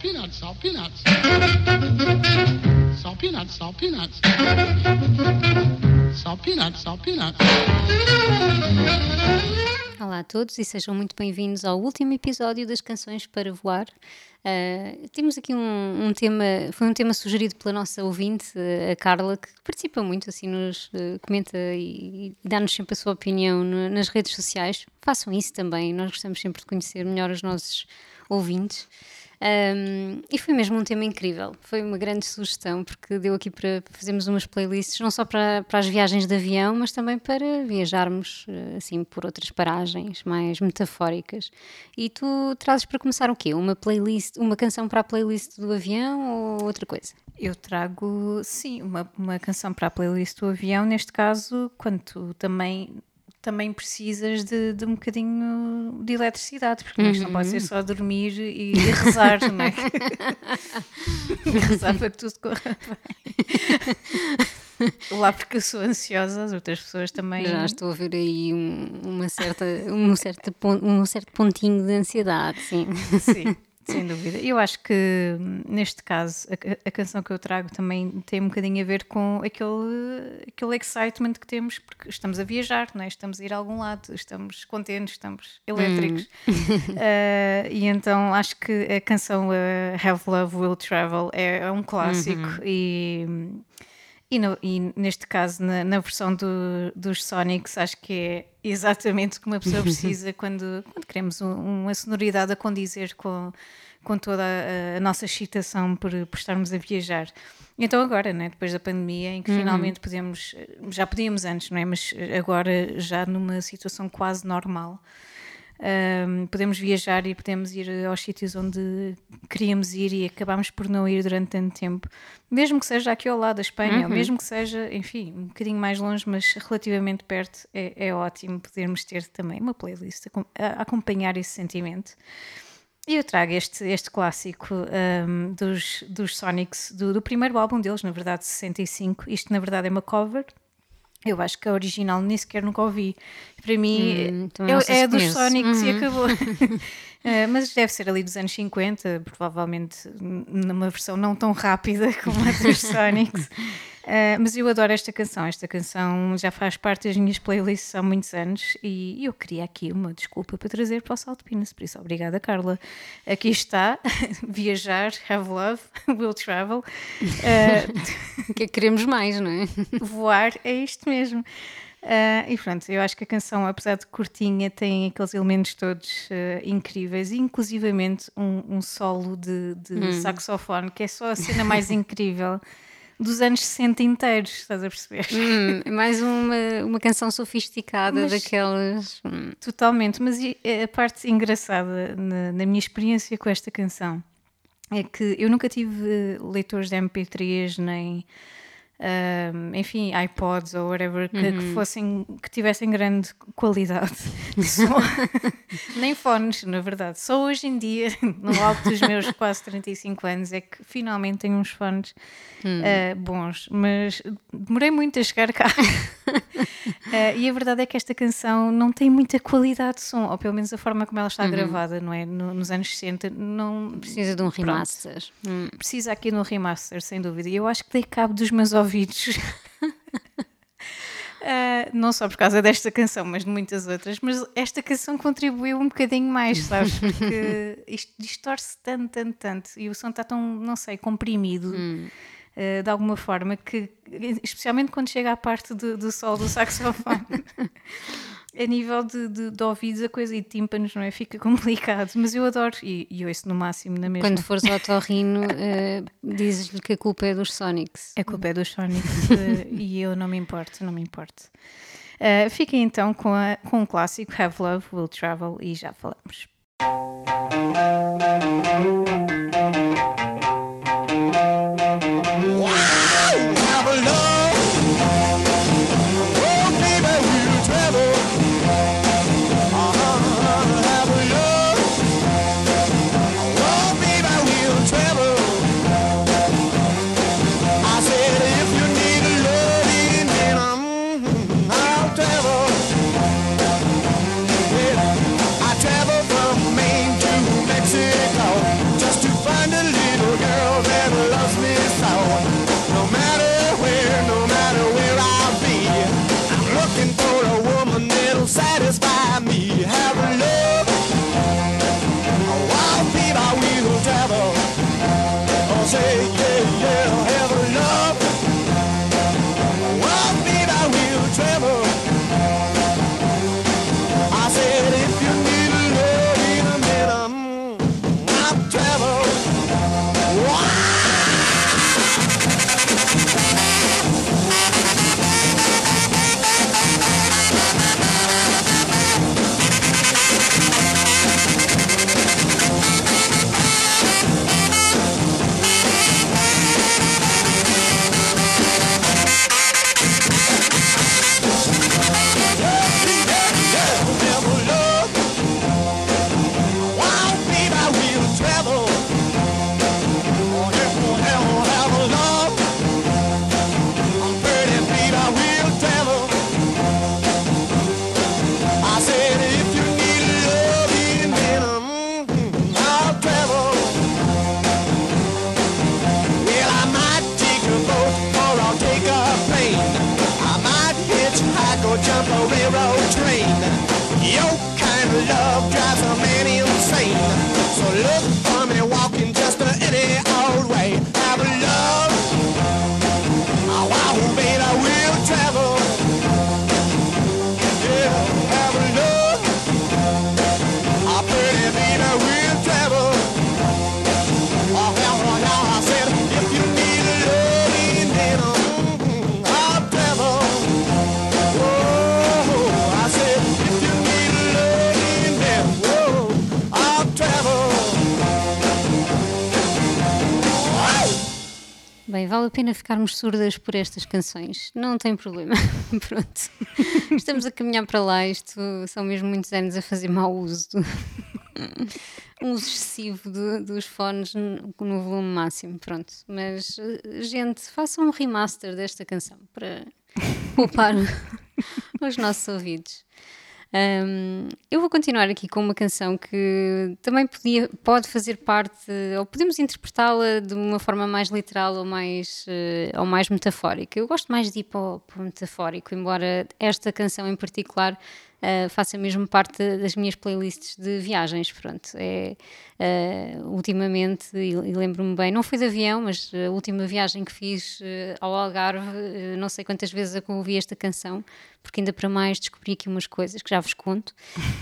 peanuts, salt peanuts. Salt peanuts, salt peanuts. Salt peanuts, salt peanuts. Olá a todos e sejam muito bem-vindos ao último episódio das Canções para Voar. Uh, temos aqui um, um, tema, foi um tema sugerido pela nossa ouvinte, a Carla, que participa muito, assim, nos uh, comenta e, e dá-nos sempre a sua opinião no, nas redes sociais. Façam isso também, nós gostamos sempre de conhecer melhor os nossos ouvintes. Um, e foi mesmo um tema incrível, foi uma grande sugestão, porque deu aqui para fazermos umas playlists, não só para, para as viagens de avião, mas também para viajarmos eh, assim por outras paragens mais metafóricas. E tu trazes para começar o quê? Uma playlist, uma canção para a playlist do avião ou outra coisa? Eu trago, sim, uma, uma canção para a playlist do avião, neste caso, quando tu também também precisas de, de um bocadinho de eletricidade, porque uhum. isto não pode ser só dormir e, e rezar, não é? rezar para que tudo corra bem. Lá porque eu sou ansiosa, as outras pessoas também. Já estou a ver aí um, uma certa, um, certo, um certo pontinho de ansiedade, sim. Sim. Sem dúvida. Eu acho que neste caso a, a, canção que eu trago também tem um bocadinho a ver com aquele, aquele excitement que temos, porque estamos a viajar, não é? estamos a ir a algum lado, estamos contentes, estamos elétricos. Hum. Uh, e então acho que a canção uh, Have Love Will Travel é, é um clássico uhum. e. E, no, e, neste caso, na, na versão do, dos Sonics, acho que é exatamente o que uma pessoa precisa quando, quando queremos um, uma sonoridade a condizer com, com toda a, a nossa excitação por, por, estarmos a viajar. Então agora, né, depois da pandemia, em que uhum. finalmente podemos, já podíamos antes, não é? Mas agora já numa situação quase normal, um, podemos viajar e podemos ir aos sítios onde queríamos ir e acabamos por não ir durante tanto tempo, mesmo que seja aqui ao lado da Espanha, uhum. ou mesmo que seja, enfim, um bocadinho mais longe, mas relativamente perto, é, é ótimo podermos ter também uma playlist a, a acompanhar esse sentimento. E eu trago este, este clássico um, dos, dos Sonics, do, do primeiro álbum deles, na verdade, 65. Isto, na verdade, é uma cover eu acho que a original nem sequer nunca ouvi. Para mim hum, é, é dos Sonics uhum. e acabou. uh, mas deve ser ali dos anos 50, provavelmente numa versão não tão rápida como a dos Sonics. Uh, mas eu adoro esta canção. Esta canção já faz parte das minhas playlists há muitos anos e eu queria aqui uma desculpa para trazer para o Salto Pinas. Por isso, obrigada, Carla. Aqui está: viajar, have love, will travel. Uh, que queremos mais, não é? Voar é isto mesmo. Uh, e pronto, eu acho que a canção, apesar de curtinha, tem aqueles elementos todos uh, incríveis, inclusivamente um, um solo de, de hum. saxofone, que é só a cena mais incrível dos anos 60 inteiros, estás a perceber? Hum, é mais uma, uma canção sofisticada mas, daquelas. Hum. Totalmente, mas a parte engraçada na, na minha experiência com esta canção é que eu nunca tive leitores de MP3 nem uh, enfim, iPods ou whatever, que, uhum. que, fossem, que tivessem grande qualidade de som. Nem fones, na verdade. Só hoje em dia, no alto dos meus quase 35 anos, é que finalmente tenho uns fones uhum. uh, bons. Mas demorei muito a chegar cá. Uh, e a verdade é que esta canção não tem muita qualidade de som, ou pelo menos a forma como ela está uhum. gravada, não é? No, nos anos 60, não. Precisa de um remaster. Hum. Precisa aqui de um remaster, sem dúvida. E eu acho que dei cabo dos meus ouvidos. Uh, não só por causa desta canção, mas de muitas outras, mas esta canção contribuiu um bocadinho mais, sabes? Porque isto distorce tanto, tanto, tanto, e o som está tão, não sei, comprimido. Hum uh, de alguma forma, que, especialmente quando chega à parte do, do sol do saxofone. a nível de, de, de, ouvidos a coisa e de tímpanos não é? Fica complicado, mas eu adoro e, e ouço no máximo na mesma. Quando fores ao otorrino, uh, dizes-lhe que a culpa é dos Sonics. A culpa é dos Sonics uh, e eu não me importo, não me importo. Uh, fiquem então com, a, com o clássico Have Love, Will Travel e já falamos. Vale a pena ficarmos surdas por estas canções. Não tem problema. Pronto. Estamos a caminhar para lá. Isto são mesmo muitos anos a fazer mau uso. Um uso excessivo do, dos fones no, no volume máximo. Pronto. Mas, eh, gente, façam um remaster desta canção para poupar os nossos ouvidos. Um, eu vou continuar aqui com uma canção que também podia, pode fazer parte, ou podemos interpretá-la de uma forma mais literal ou mais, uh, ou mais metafórica. Eu gosto mais de ir para o metafórico, embora esta canção em particular uh, faça mesmo parte das minhas playlists de viagens. Pronto, é, uh, ultimamente, e, e lembro-me bem, não foi de avião, mas a última viagem que fiz uh, ao Algarve, não sei quantas vezes eu ouvi esta canção, porque ainda para mais descobri aqui umas coisas que já vos conto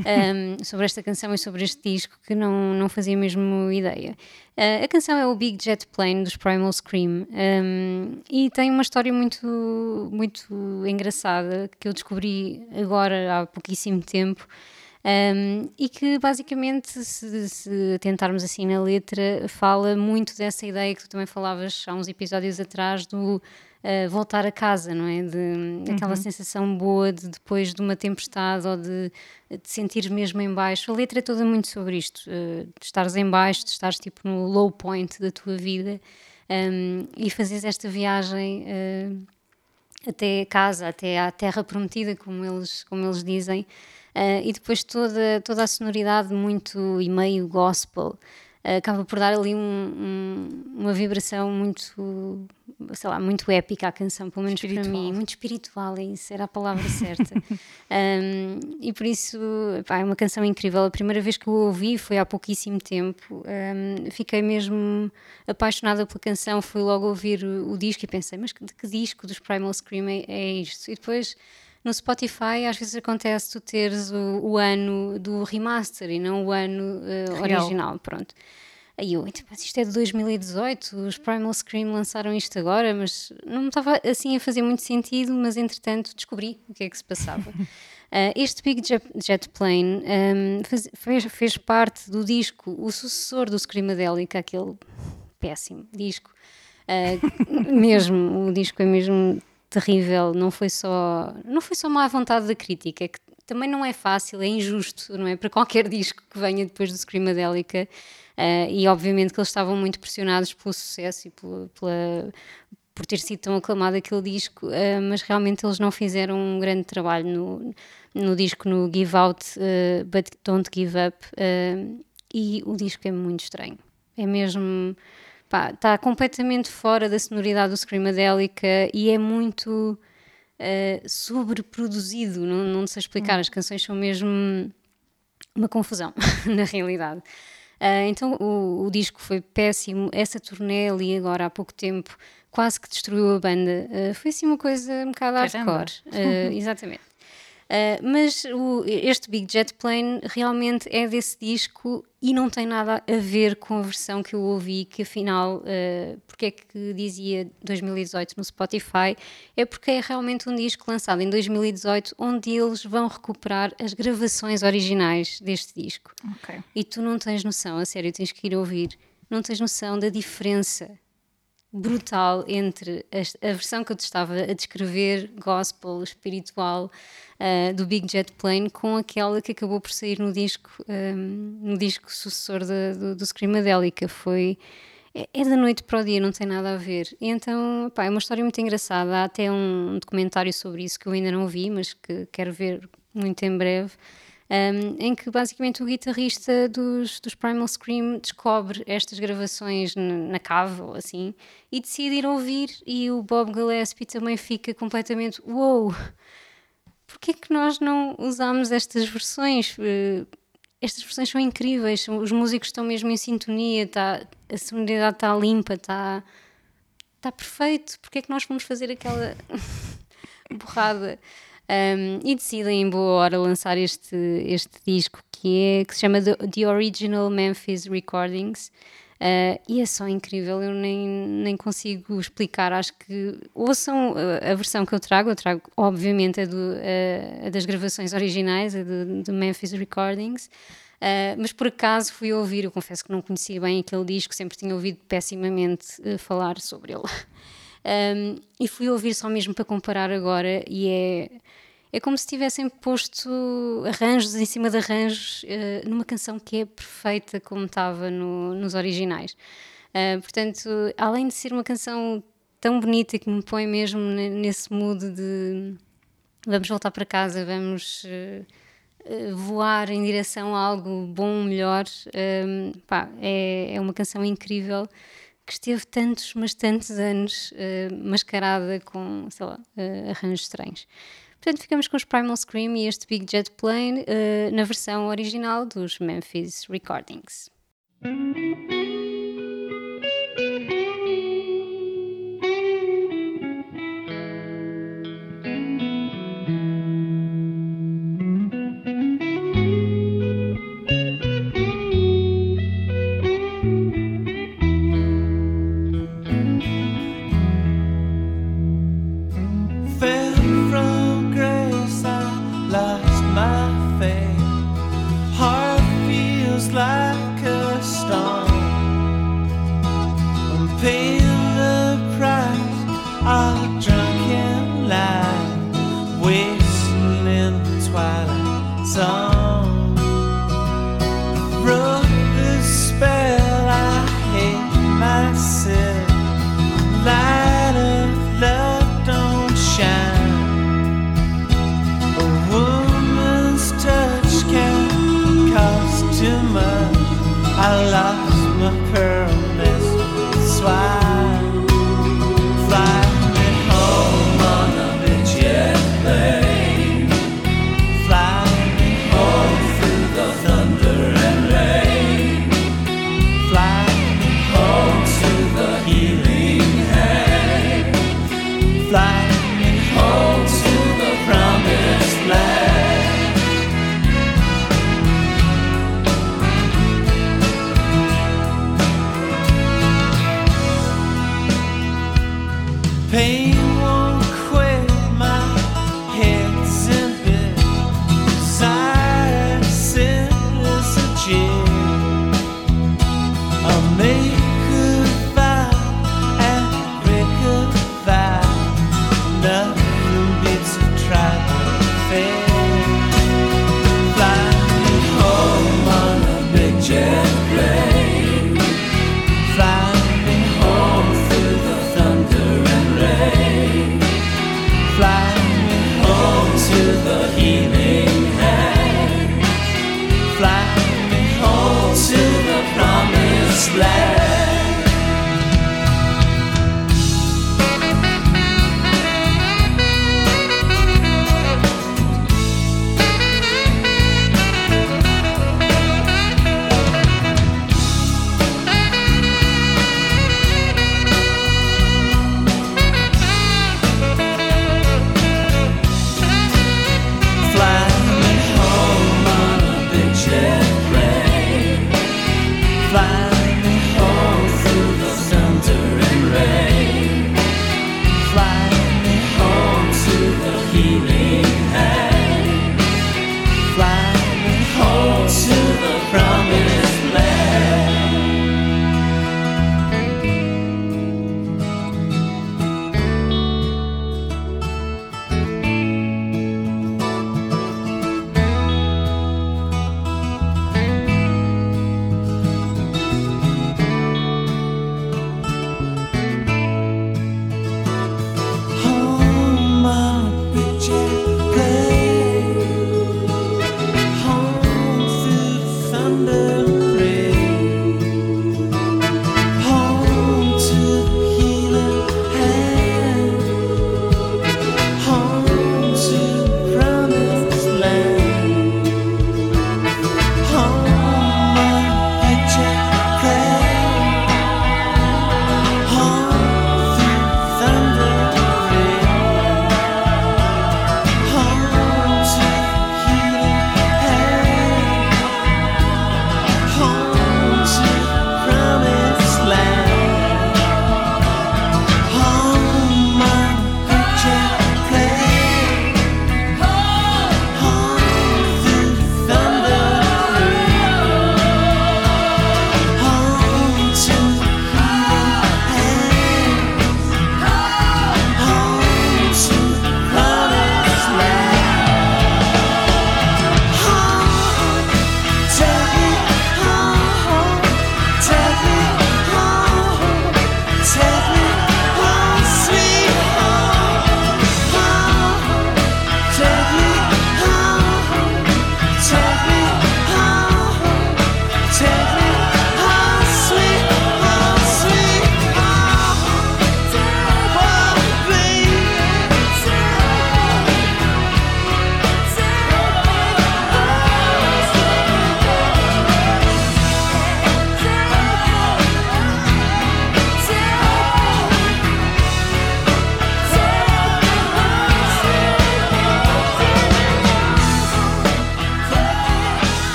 um, sobre esta canção e sobre este disco que não, não fazia mesmo ideia. Uh, a canção é o Big Jet Plane dos Primal Scream um, e tem uma história muito, muito engraçada que eu descobri agora há pouquíssimo tempo. Um, e que basicamente, se, se, tentarmos assim na letra, fala muito dessa ideia que tu também falavas há uns episódios atrás do uh, voltar a casa, não é? De, aquela uhum. sensação boa de depois de uma tempestade ou de, de sentir mesmo em baixo. A letra é toda muito sobre isto, uh, de estares em baixo, de estares tipo no low point da tua vida um, e fazeres esta viagem uh, até casa, até à terra prometida, como eles, como eles dizem. Uh, e depois toda, toda a sonoridade muito e meio gospel acaba por dar ali um, um, uma vibração muito, sei lá, muito épica à canção, pelo menos espiritual. para mim, muito espiritual, é isso, era a palavra certa. um, e por isso, pá, é uma canção incrível. A primeira vez que eu ouvi foi há pouquíssimo tempo, fiquei mesmo apaixonada pela canção, fui logo ouvir o, o disco e pensei, mas de que disco dos Primal Scream é, é isto? E depois no Spotify às vezes acontece tu teres o, o ano do remaster e não o ano uh, original, pronto. Aí eu, então, mas isto é de 2018, os Primal Scream lançaram isto agora, mas não me estava assim a fazer muito sentido, mas entretanto descobri o que é que se passava. uh, este Big Jet, Plane um, ehm, fez, fez, fez, parte do disco, o sucessor do Screamadelic, aquele péssimo disco. Uh, mesmo, o disco é mesmo terrível, não foi só não foi só má vontade da crítica, é que também não é fácil, é injusto, não é? Para qualquer disco que venha depois do Screamadelica, uh, e obviamente que eles estavam muito pressionados pelo sucesso e pela, pela por ter sido tão aclamado aquele disco, uh, mas realmente eles não fizeram um grande trabalho no, no disco, no Give Out, uh, But Don't Give Up, e o disco é muito estranho. É mesmo está completamente fora da sonoridade do Screamadelica e é muito uh, sobreproduzido, não, não sei explicar, hum. as canções são mesmo uma confusão, na realidade. Uh, então o, o, disco foi péssimo, essa turnê ali agora há pouco tempo quase que destruiu a banda, uh, foi assim uma coisa um bocado hardcore, uh, exatamente. Uh, mas o, este Big Jet Plane realmente é desse disco e não tem nada a ver com a versão que eu ouvi, que afinal, uh, porque é que dizia 2018 no Spotify? É porque é realmente um disco lançado em 2018 onde eles vão recuperar as gravações originais deste disco. Okay. E tu não tens noção, a sério, tens que ir ouvir, não tens noção da diferença brutal entre a, versão que eu te estava a descrever, gospel, espiritual, uh, do Big Jet Plane, com aquela que acabou por sair no disco, um, ehm, no disco sucessor de, do, do Screamadelica. Foi. É, é da noite para o dia, não tem nada a ver. E então, pá, é uma história muito engraçada. Há até um documentário sobre isso que eu ainda não vi, mas que quero ver muito em breve um, em que basicamente o guitarrista dos, dos Primal Scream descobre estas gravações na cave ou assim e decide ir ouvir e o Bob Gillespie também fica completamente wow, porquê que nós não usamos estas versões? Uh, estas versões são incríveis, os músicos estão mesmo em sintonia, tá, a sonoridade está limpa, está tá perfeito, porquê é que nós fomos fazer aquela borrada? Um, e decidem em boa hora lançar este, este disco que, é, que se chama The, Original Memphis Recordings. Uh, e é só incrível, eu nem, nem consigo explicar. Acho que ouçam a, a versão que eu trago. Eu trago, obviamente, a, do, a, a das gravações originais, a do, do Memphis Recordings. Uh, mas por acaso fui ouvir, eu confesso que não conhecia bem aquele disco, sempre tinha ouvido pessimamente uh, falar sobre ele. Um, e fui ouvir só mesmo para comparar agora, e é, é como se tivessem posto arranjos em cima de arranjos uh, numa canção que é perfeita como estava no, nos originais. portanto, além de ser uma canção tão bonita que me põe mesmo nesse mood de vamos voltar para casa, vamos uh, voar em direção a algo bom, melhor. Pá, é, é uma canção incrível que esteve tantos, mas tantos anos uh, mascarada com, sei lá, uh, arranjos estranhos. Portanto, ficamos com os Primal Scream e este Big Jet Plane na versão original dos Memphis Recordings.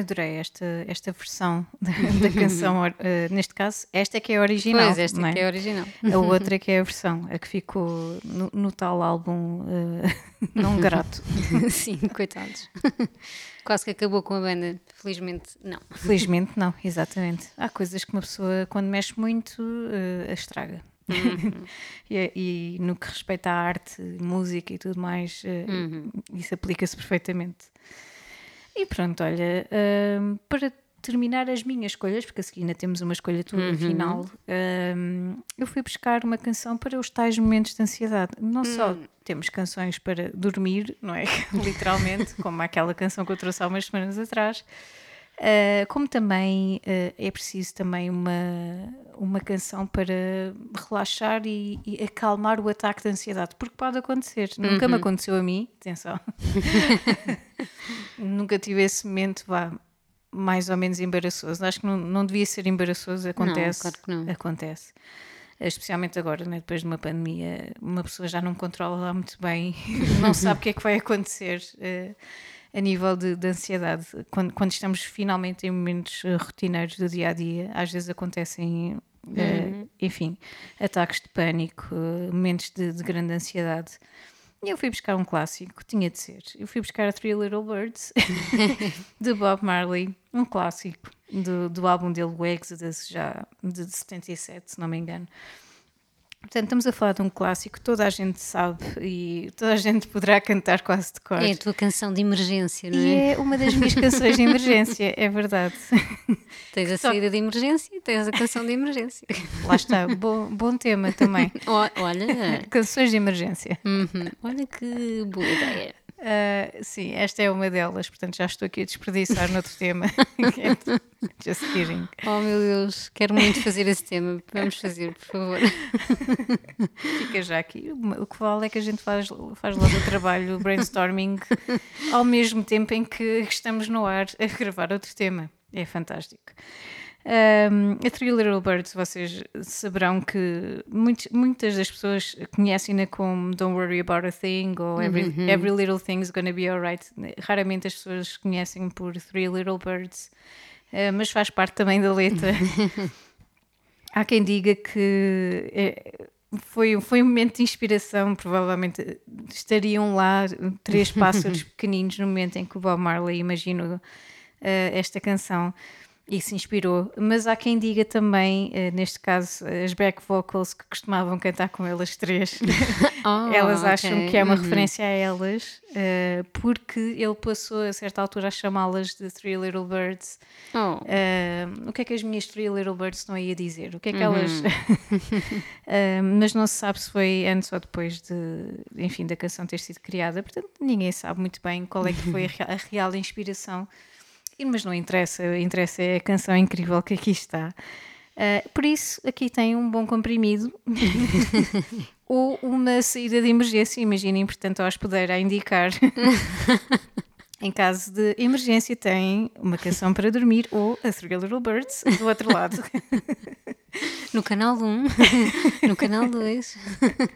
Adorei esta, esta versão da, da canção, uh, neste caso, esta é que é a original. Pois, esta é? que é a original. A outra é que é a versão, a que ficou no, no tal álbum uh, não grato. Sim, coitados. Quase que acabou com a banda. Felizmente, não. Felizmente não, exatamente. Há coisas que uma pessoa, quando mexe muito, uh, a estraga. Uhum. e, e, no que respeita à arte, música e tudo mais, uh, Uhum. isso aplica-se perfeitamente. E pronto, olha, uh, para terminar as minhas escolhas, porque a seguir ainda temos uma escolha tua Uhum. final, um, eu fui buscar uma canção para os tais momentos de ansiedade. Não só Hum. temos canções para dormir, não é? Literalmente, como aquela canção que eu trouxe há umas semanas atrás, uh, como também uh, é preciso também uma, uma canção para relaxar e, e acalmar o ataque de ansiedade, porque pode acontecer. Nunca Uhum. me aconteceu a mim, atenção. Nunca tive esse momento, vá, mais ou menos embaraçoso. Acho que não, não devia ser embaraçoso, acontece. claro que não. Acontece. Especialmente agora, né, depois de uma pandemia, uma pessoa já não controla lá muito bem, não sabe o que é que vai acontecer eh, a nível de, de ansiedade. Quando, quando estamos finalmente em momentos eh, rotineiros do dia a dia, às vezes acontecem, eh, enfim, ataques de pânico, eh, momentos de, de grande ansiedade. E eu fui buscar um clássico, tinha de ser. Eu fui buscar a Three Little Birds, de Bob Marley, um clássico do, do álbum dele, o Exodus, já de 77, se não me engano. Portanto, estamos a falar de um clássico que toda a gente sabe e toda a gente poderá cantar quase de cor. É a tua canção de emergência, não E é? é uma das minhas canções de emergência, é verdade. Tens a Só- saída de emergência e tens a canção de emergência. Lá está, bom, bom tema também. Olha, Canções de emergência. uhum, olha que boa ideia. Ah, sim, esta é uma delas, portanto já estou aqui a desperdiçar noutro tema. Just kidding. Oh meu Deus, quero muito fazer esse tema. Vamos fazer, por favor. Fica já aqui. O que vale é que a gente faz, faz logo o trabalho, o brainstorming, ao mesmo tempo em que estamos no ar a gravar outro tema. É fantástico. Um, a Three Little Birds, vocês saberão que muitos- muitas das pessoas conhecem-na como Don't Worry About a Thing ou Every, Every Little Thing's Gonna Be Alright. Raramente as pessoas conhecem por Three Little Birds, uh, mas faz parte também da letra. Há quem diga que é, foi, foi um momento de inspiração, provavelmente estariam lá três pássaros pequeninos no momento em que o Bob Marley imaginou eh, esta canção e se inspirou. Mas há quem diga também, eh, neste caso, as back vocals que costumavam cantar com elas três, Oh, elas acham ok, que é uma uhum. referência a elas, eh, porque ele passou a certa altura a chamá-las de Three Little Birds. Oh, Ah, o que é que as minhas Three Little Birds estão aí a dizer? O que é que Uhum. elas. Ah, mas não se sabe se foi antes ou depois de, enfim, da canção ter sido criada, portanto ninguém sabe muito bem qual é que foi a real inspiração. Mas não interessa, interessa é a canção incrível que aqui está. Ah, por isso, aqui tem um bom comprimido ou uma saída de emergência. Imaginem, portanto, a hospedeira a indicar em caso de emergência, tem uma canção para dormir ou a Three Little Birds do outro lado. no canal 1, no canal 2,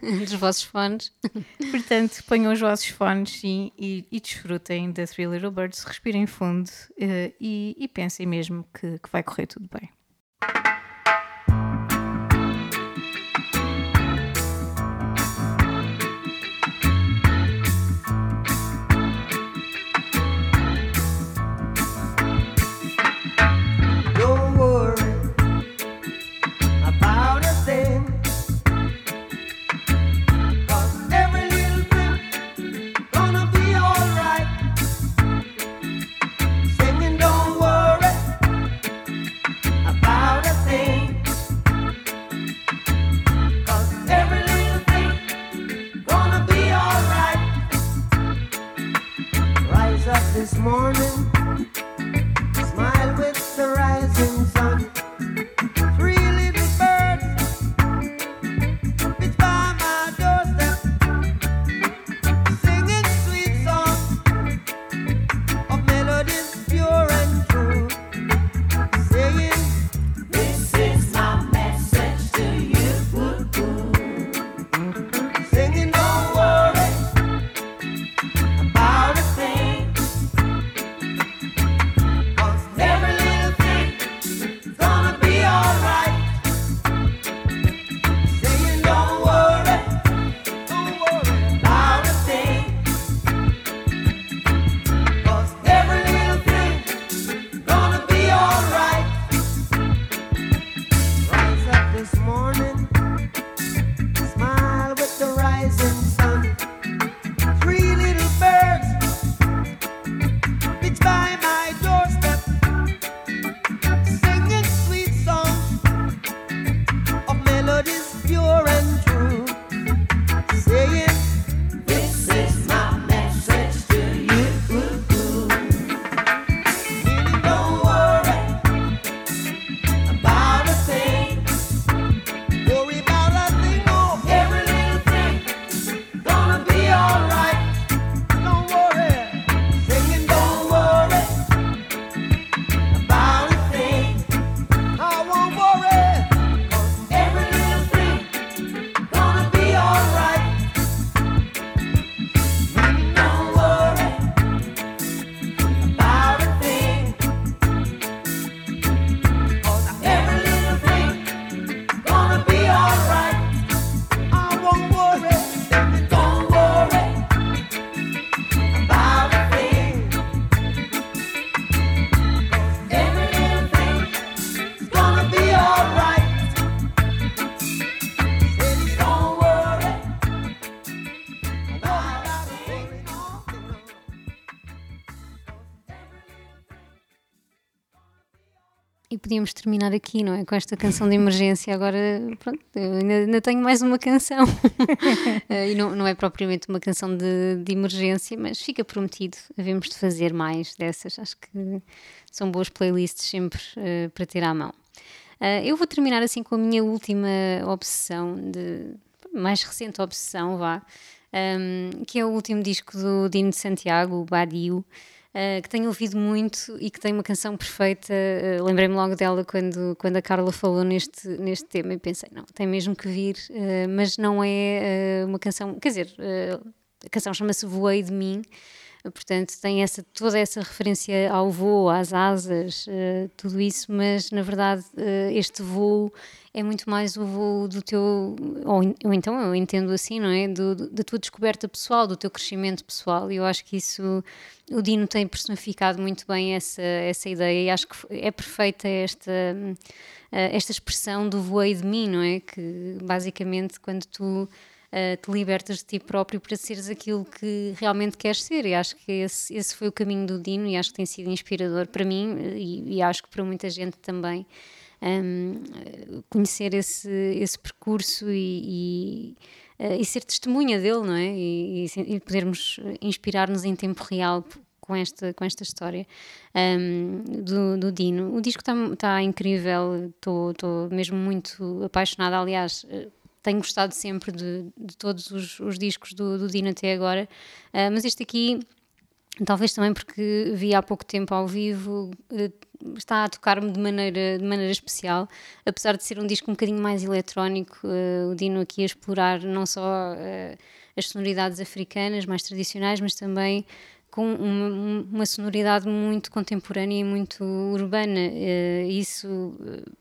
dos vossos fones. Portanto, ponham os vossos fones sim, e, e desfrutem da Three Little Birds, respirem fundo eh, e, e pensem mesmo que, que vai correr tudo bem. Podíamos terminar aqui, não é? Com esta canção de emergência. Agora, pronto, ainda, ainda tenho mais uma canção. Eh, e não, não é propriamente uma canção de, de emergência, mas fica prometido. Havemos de fazer mais dessas. Acho que são boas playlists sempre eh, para ter à mão. Eh, eu vou terminar assim com a minha última obsessão, de, mais recente obsessão, vá, um, que é o último disco do Dino de Santiago, o Badiou. Uh, que tenho ouvido muito e que tem uma canção perfeita. Uh, Lembrei-me logo dela quando, quando a Carla falou neste, neste tema e pensei, não, tem mesmo que vir, uh, mas não é uma canção, quer dizer, a canção chama-se Voei de Mim, portanto tem essa, toda essa referência ao voo, às asas, tudo isso, mas na verdade este voo é muito mais o voo do teu, ou, ou então eu entendo assim, não é? Do, do, da tua descoberta pessoal, do teu crescimento pessoal, e eu acho que isso o Dino tem personificado muito bem essa, essa ideia, e acho que é perfeita esta, esta expressão do voei de mim, não é? Que basicamente quando tu Uh, te libertas de ti próprio para seres aquilo que realmente queres ser. E acho que esse, esse foi o caminho do Dino e acho que tem sido inspirador para mim e, e acho que para muita gente também um, conhecer esse, esse percurso e, e, uh, e, ser testemunha dele, não é? E, e podermos inspirar-nos em tempo real com esta, com esta história um, do, do, Dino. O disco está tá incrível, estou mesmo muito apaixonada. Aliás, eh, tenho gostado sempre de, de todos os, os discos do, do, Dino até agora, uh, mas este aqui, talvez também porque vi há pouco tempo ao vivo, uh, está a tocar-me de maneira, de maneira especial, apesar de ser um disco um bocadinho mais eletrónico, uh, o Dino aqui a explorar não só as sonoridades africanas mais tradicionais, mas também com uma, uma, sonoridade muito contemporânea e muito urbana. Isso,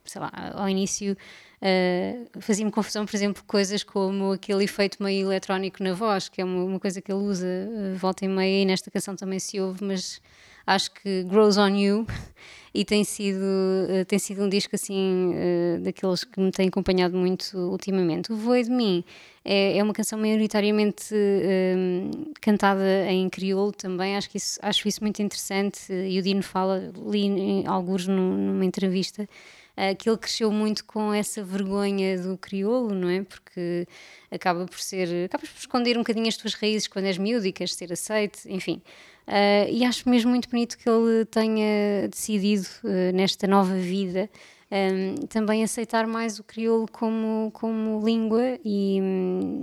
sei lá, ao início uh, fazia-me confusão, por exemplo, coisas como aquele efeito meio eletrónico na voz, que é uma, uma coisa que ele usa uh, volta e meia, e nesta canção também se ouve, mas acho que Grows on You e tem sido, uh, tem sido um disco assim uh, daqueles que me tem acompanhado muito ultimamente. O Voe de Mim é, é uma canção maioritariamente uh, cantada em crioulo também, acho, que isso, acho isso muito interessante e o Dino fala, li em, alguns numa entrevista, que ele cresceu muito com essa vergonha do crioulo, não é? Porque acaba por ser, acabas por esconder um bocadinho as tuas raízes quando és miúdo e queres ser aceite, enfim. Uh, e acho mesmo muito bonito que ele tenha decidido, uh, nesta nova vida, um, também aceitar mais o crioulo como, como língua, e,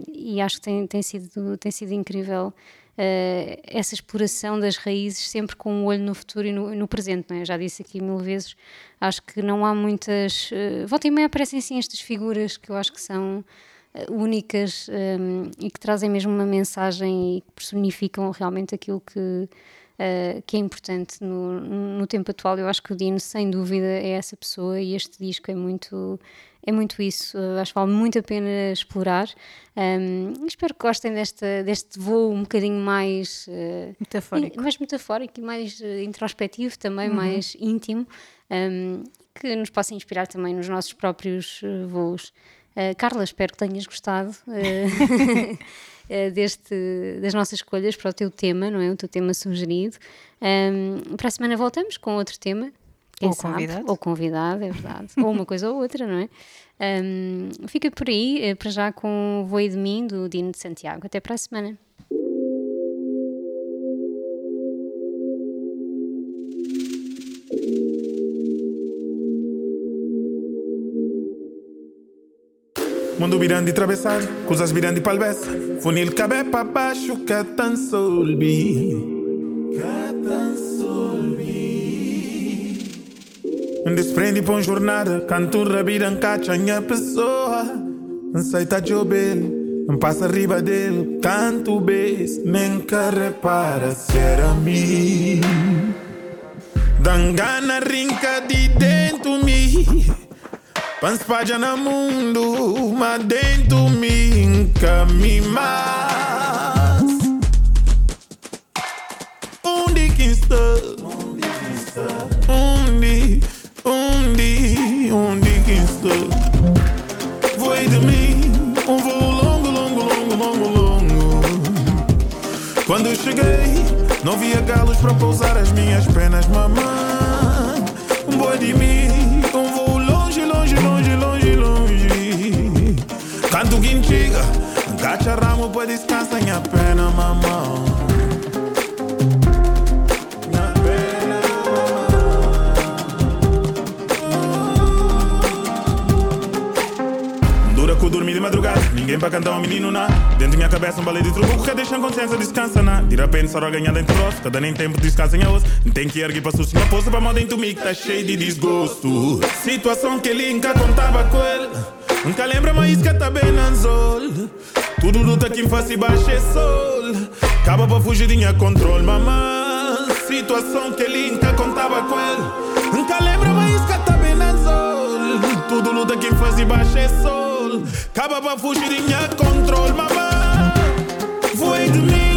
e acho que tem, tem, sido, tem sido incrível uh, essa exploração das raízes, sempre com um olho no futuro e no, no presente. É? Já disse aqui mil vezes, acho que não há muitas. Uh, volta e meia aparecem assim estas figuras que eu acho que são únicas um, e que trazem mesmo uma mensagem e que personificam realmente aquilo que, uh, que é importante no, no tempo atual. Eu acho que o Dino, sem dúvida, é essa pessoa e este disco é muito, é muito isso. Uh, acho que vale muito a pena explorar. Um, espero que gostem desta, deste voo um bocadinho mais uh, metafórico. mais metafórico e mais introspectivo, também uhum. mais íntimo, um, que nos possa inspirar também nos nossos próprios voos. Uh, Carla, espero que tenhas gostado uh, deste, das nossas escolhas para o teu tema, não é? O teu tema sugerido. Um, para a semana voltamos com outro tema. Ou sabe? convidado. Ou convidado, é verdade. ou uma coisa ou outra, não é? Um, fica por aí, para já com o Voe de Mim, do Dino de Santiago. Até para a semana. Mundo virando e atravessar, coisas virando e palveça. Funil cabe para baixo, que tan solbi. Desprende para jornada, canto rabira, encacha minha pessoa. Aceita jobel, não passa riba dele. Canto bes, nem que repara ser a mim. Dangana rinca de dentro me. Panspaggia no mundo, ma dentro mi incami mas. Onde que está? Quando cheguei, não via galos para pousar as minhas penas, mamãe. Um boi de mim Um voo longe, longe, longe, longe, longe. Canto quem chega, cacha ramo pra descansar minha pena, mamão. Ninguém para cantar um menino na. Dentro minha cabeça um balé de truco que deixa a consciência descansa na. De repente só ganhar dentro do rosto, cada nem tempo descansa em osso. Tem que erguer para susto, minha poça para moda em tu que tá cheio de desgosto. Situação que ele nunca contava com ele. Nunca lembra mais que tá bem anzol. Tudo luta quem faz e baixa é sol. Acaba para fugir de minha controle, mamã. Situação que ele nunca contava com ele. Nunca lembra mais que tá bem anzol. Tudo luta quem faz e baixa é sol. Capa pra fugir e minha controle, mamãe. Voei.